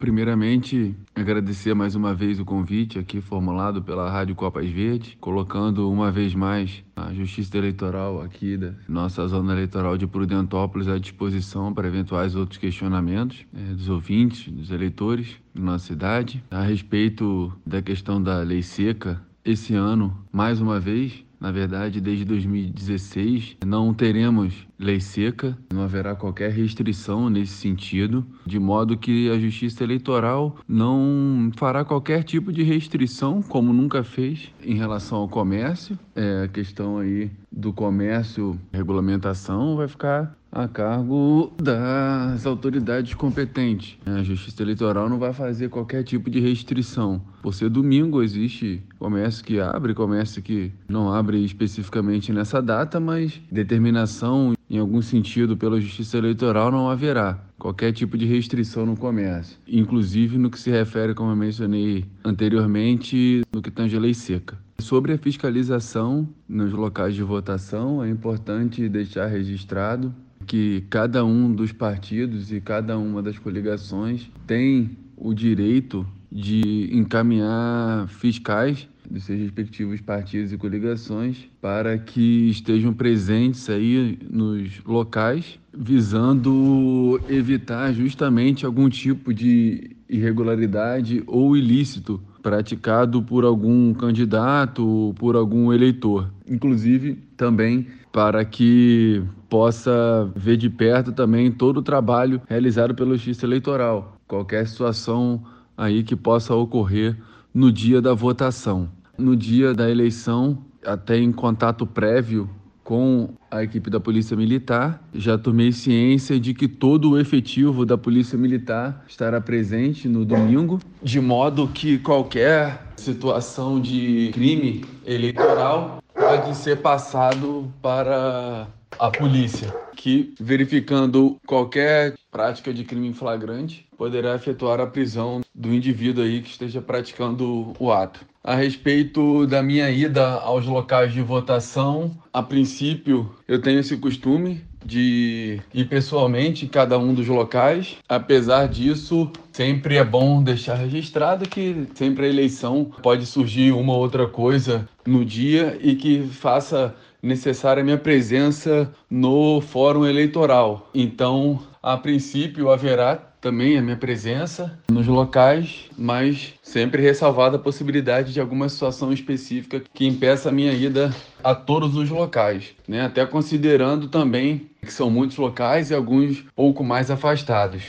Primeiramente, agradecer mais uma vez o convite aqui formulado pela Rádio Copas Verde, colocando uma vez mais a Justiça Eleitoral aqui da nossa zona eleitoral de Prudentópolis à disposição para eventuais outros questionamentos é, dos ouvintes, dos eleitores da nossa cidade. A respeito da questão da lei seca, esse ano, mais uma vez, na verdade, desde 2016, não teremos lei seca, não haverá qualquer restrição nesse sentido, de modo que a Justiça Eleitoral não fará qualquer tipo de restrição, como nunca fez, em relação ao comércio. É, a questão aí do comércio, regulamentação, vai ficar a cargo das autoridades competentes. A Justiça Eleitoral não vai fazer qualquer tipo de restrição. Por ser domingo, existe comércio que abre, comércio que não abre especificamente nessa data, mas determinação em algum sentido pela Justiça Eleitoral não haverá qualquer tipo de restrição no comércio, inclusive no que se refere, como eu mencionei anteriormente, no que tange a lei seca. Sobre a fiscalização nos locais de votação, é importante deixar registrado que cada um dos partidos e cada uma das coligações tem o direito de encaminhar fiscais dos seus respectivos partidos e coligações para que estejam presentes aí nos locais, visando evitar justamente algum tipo de irregularidade ou ilícito praticado por algum candidato, por algum eleitor. Inclusive, também para que possa ver de perto também todo o trabalho realizado pela Justiça Eleitoral, qualquer situação aí que possa ocorrer no dia da votação. No dia da eleição, até em contato prévio com a equipe da Polícia Militar, já tomei ciência de que todo o efetivo da Polícia Militar estará presente no domingo, de modo que qualquer situação de crime eleitoral pode ser passado para a polícia, que, verificando qualquer prática de crime flagrante, poderá efetuar a prisão do indivíduo aí que esteja praticando o ato. A respeito da minha ida aos locais de votação, a princípio eu tenho esse costume de ir pessoalmente em cada um dos locais. Apesar disso, sempre é bom deixar registrado que sempre a eleição pode surgir uma ou outra coisa no dia e que faça necessária a minha presença no fórum eleitoral. Então, a princípio haverá também a minha presença nos locais, mas sempre ressalvada a possibilidade de alguma situação específica que impeça a minha ida a todos os locais, né? Até considerando também que são muitos locais e alguns pouco mais afastados.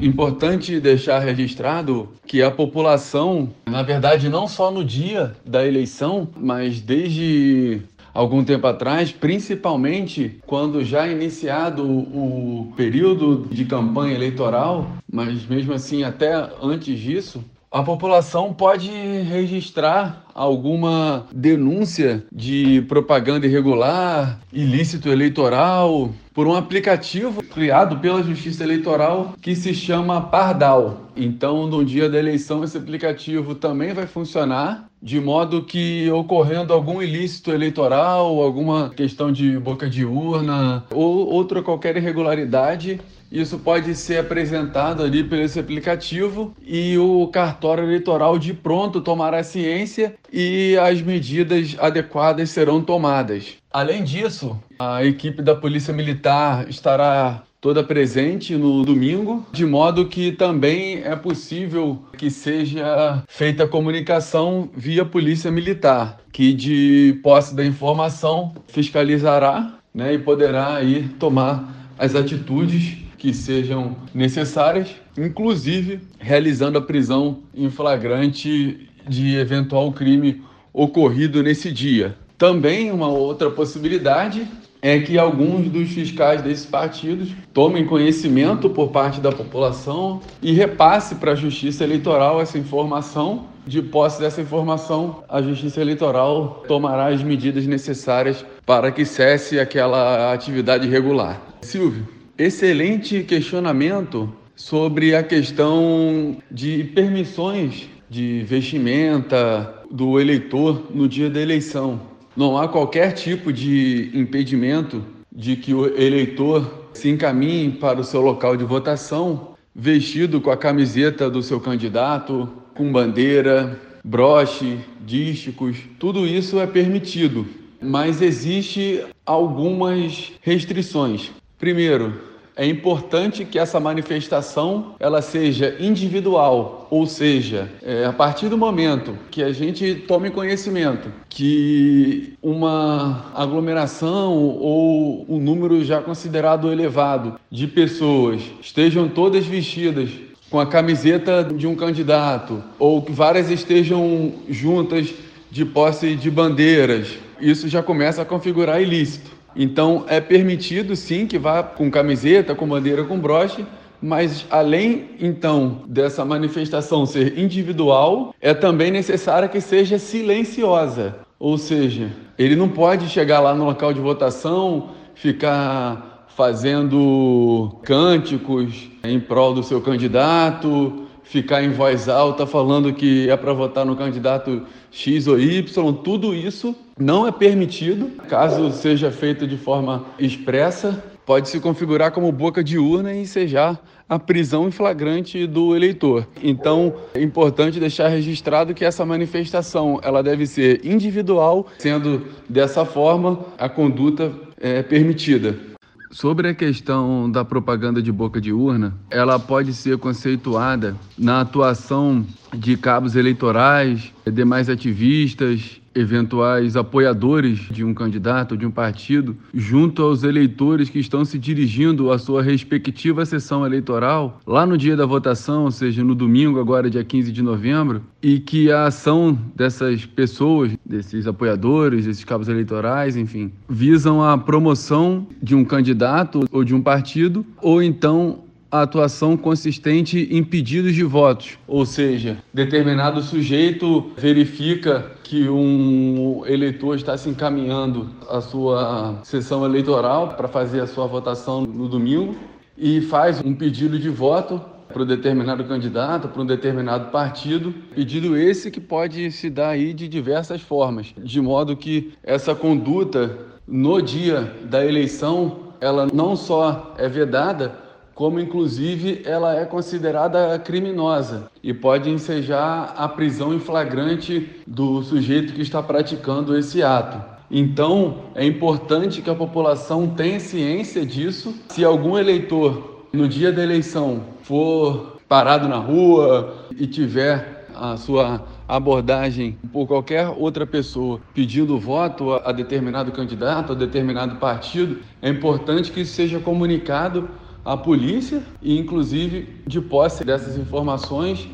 Importante deixar registrado que a população, na verdade, não só no dia da eleição, mas desde algum tempo atrás, principalmente quando já iniciado o período de campanha eleitoral, mas mesmo assim até antes disso, a população pode registrar alguma denúncia de propaganda irregular, ilícito eleitoral, por um aplicativo criado pela Justiça Eleitoral que se chama Pardal. Então, no dia da eleição, esse aplicativo também vai funcionar de modo que ocorrendo algum ilícito eleitoral, alguma questão de boca de urna ou outra qualquer irregularidade, isso pode ser apresentado ali por esse aplicativo e o cartório eleitoral de pronto tomará ciência e as medidas adequadas serão tomadas. Além disso, a equipe da Polícia Militar estará toda presente no domingo, de modo que também é possível que seja feita a comunicação via Polícia Militar, que de posse da informação fiscalizará né, e poderá aí tomar as atitudes que sejam necessárias, inclusive realizando a prisão em flagrante de eventual crime ocorrido nesse dia. Também uma outra possibilidade é que alguns dos fiscais desses partidos tomem conhecimento por parte da população e repasse para a Justiça Eleitoral essa informação. De posse dessa informação, a Justiça Eleitoral tomará as medidas necessárias para que cesse aquela atividade irregular. Silvio, excelente questionamento sobre a questão de permissões de vestimenta do eleitor no dia da eleição. Não há qualquer tipo de impedimento de que o eleitor se encaminhe para o seu local de votação vestido com a camiseta do seu candidato, com bandeira, broche, dísticos, tudo isso é permitido, mas existe algumas restrições. Primeiro, é importante que essa manifestação ela seja individual, ou seja, é, a partir do momento que a gente tome conhecimento que uma aglomeração ou um número já considerado elevado de pessoas estejam todas vestidas com a camiseta de um candidato ou que várias estejam juntas de posse de bandeiras, isso já começa a configurar ilícito. Então é permitido sim que vá com camiseta, com bandeira, com broche, mas além então dessa manifestação ser individual, é também necessário que seja silenciosa. Ou seja, ele não pode chegar lá no local de votação, ficar fazendo cânticos em prol do seu candidato, ficar em voz alta falando que é para votar no candidato X ou Y, tudo isso não é permitido. Caso seja feito de forma expressa, pode se configurar como boca de urna e ensejar a prisão em flagrante do eleitor. Então, é importante deixar registrado que essa manifestação ela deve ser individual, sendo dessa forma a conduta é permitida. Sobre a questão da propaganda de boca de urna, ela pode ser conceituada na atuação de cabos eleitorais, demais ativistas, eventuais apoiadores de um candidato, de um partido, junto aos eleitores que estão se dirigindo à sua respectiva sessão eleitoral, lá no dia da votação, ou seja, no domingo, agora dia 15 de novembro, e que a ação dessas pessoas, desses apoiadores, desses cabos eleitorais, enfim, visam a promoção de um candidato ou de um partido, ou então a atuação consistente em pedidos de votos, ou seja, determinado sujeito verifica que um eleitor está se encaminhando à sua sessão eleitoral para fazer a sua votação no domingo e faz um pedido de voto para um determinado candidato, para um determinado partido, pedido esse que pode se dar aí de diversas formas, de modo que essa conduta no dia da eleição, ela não só é vedada, como inclusive ela é considerada criminosa e pode ensejar a prisão em flagrante do sujeito que está praticando esse ato. Então, é importante que a população tenha ciência disso. Se algum eleitor, no dia da eleição, for parado na rua e tiver a sua abordagem por qualquer outra pessoa pedindo voto a determinado candidato, a determinado partido, é importante que isso seja comunicado a polícia e inclusive de posse dessas informações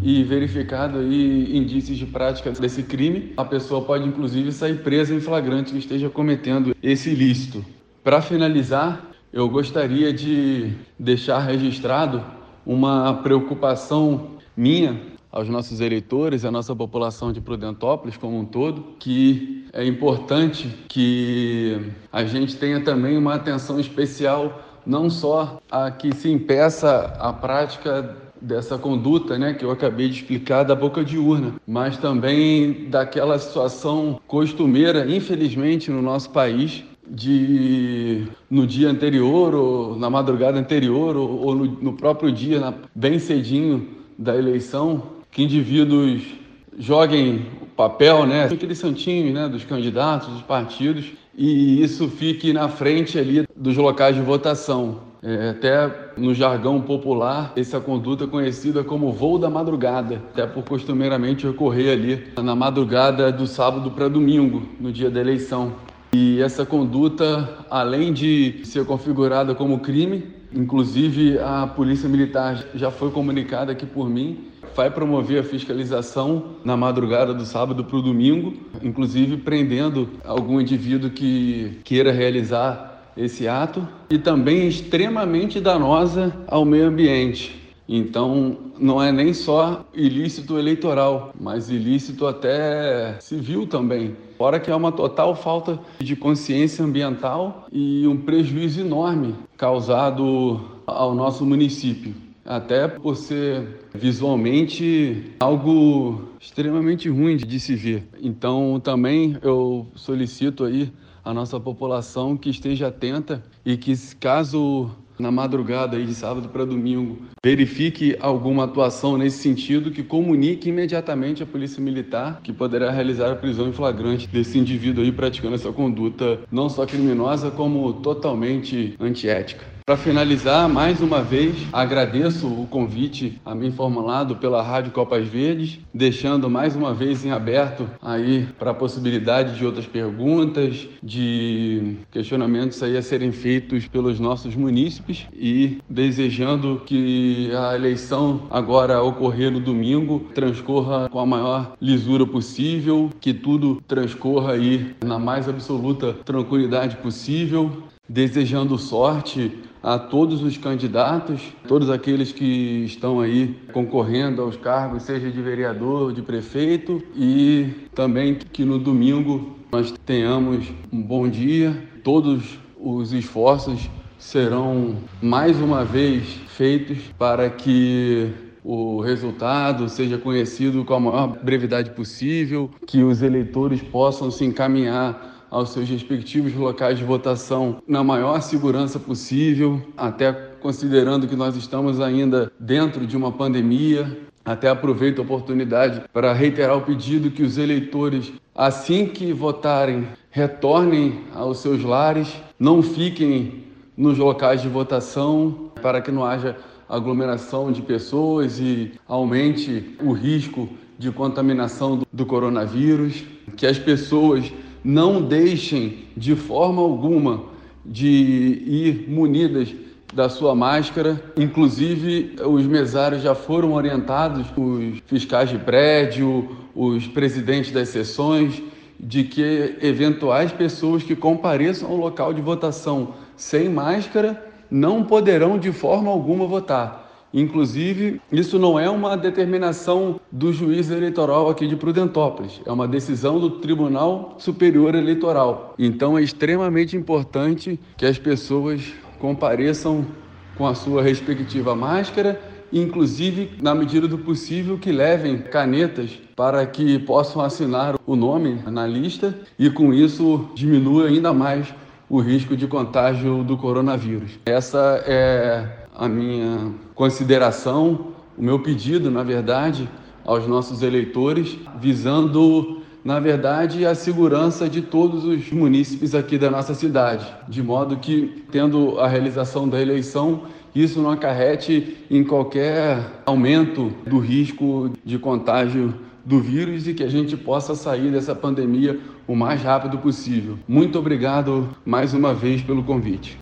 e verificado aí indícios de prática desse crime, a pessoa pode inclusive sair presa em flagrante que esteja cometendo esse ilícito. Para finalizar, eu gostaria de deixar registrado uma preocupação minha aos nossos eleitores, à nossa população de Prudentópolis como um todo, que é importante que a gente tenha também uma atenção especial não só a que se impeça a prática dessa conduta, né, que eu acabei de explicar da boca de urna, mas também daquela situação costumeira, infelizmente, no nosso país, de no dia anterior ou na madrugada anterior ou, ou no, no, próprio dia, na, bem cedinho da eleição, que indivíduos joguem o papel, né, aqueles santinhos, né, dos candidatos, dos partidos, e isso fique na frente ali dos locais de votação. É, até no jargão popular, essa conduta é conhecida como voo da madrugada, até por costumeiramente ocorrer ali na madrugada do sábado para domingo, no dia da eleição. E essa conduta, além de ser configurada como crime, inclusive a Polícia Militar já foi comunicada aqui por mim, vai promover a fiscalização na madrugada do sábado para o domingo, inclusive prendendo algum indivíduo que queira realizar esse ato e também extremamente danosa ao meio ambiente. Então, não é nem só ilícito eleitoral, mas ilícito até civil também. Fora que é uma total falta de consciência ambiental e um prejuízo enorme causado ao nosso município até por ser visualmente algo extremamente ruim de se ver. Então, também eu solicito aí a nossa população que esteja atenta e que caso na madrugada aí de sábado para domingo, verifique alguma atuação nesse sentido, que comunique imediatamente à Polícia Militar, que poderá realizar a prisão em flagrante desse indivíduo aí praticando essa conduta não só criminosa, como totalmente antiética. Para finalizar, mais uma vez, agradeço o convite a mim formulado pela Rádio Copas Verdes, deixando mais uma vez em aberto aí para a possibilidade de outras perguntas, de questionamentos aí a serem feitos pelos nossos munícipes e desejando que a eleição agora ocorrer no domingo transcorra com a maior lisura possível, que tudo transcorra aí na mais absoluta tranquilidade possível, desejando sorte a todos os candidatos, todos aqueles que estão aí concorrendo aos cargos, seja de vereador, de prefeito, e também que no domingo nós tenhamos um bom dia. Todos os esforços serão mais uma vez feitos para que o resultado seja conhecido com a maior brevidade possível, que os eleitores possam se encaminhar aos seus respectivos locais de votação na maior segurança possível, até considerando que nós estamos ainda dentro de uma pandemia. Até aproveito a oportunidade para reiterar o pedido que os eleitores, assim que votarem, retornem aos seus lares, não fiquem nos locais de votação, para que não haja aglomeração de pessoas e aumente o risco de contaminação do coronavírus, que as pessoas não deixem de forma alguma de ir munidas da sua máscara. Inclusive, os mesários já foram orientados, os fiscais de prédio, os presidentes das sessões, de que eventuais pessoas que compareçam ao local de votação sem máscara não poderão de forma alguma votar. Inclusive, isso não é uma determinação do juiz eleitoral aqui de Prudentópolis, é uma decisão do Tribunal Superior Eleitoral. Então, é extremamente importante que as pessoas compareçam com a sua respectiva máscara, inclusive, na medida do possível, que levem canetas para que possam assinar o nome na lista e, com isso, diminua ainda mais o risco de contágio do coronavírus. Essa é a minha consideração, o meu pedido, na verdade, aos nossos eleitores, visando, na verdade, a segurança de todos os munícipes aqui da nossa cidade, de modo que, tendo a realização da eleição, isso não acarrete em qualquer aumento do risco de contágio do vírus e que a gente possa sair dessa pandemia o mais rápido possível. Muito obrigado mais uma vez pelo convite.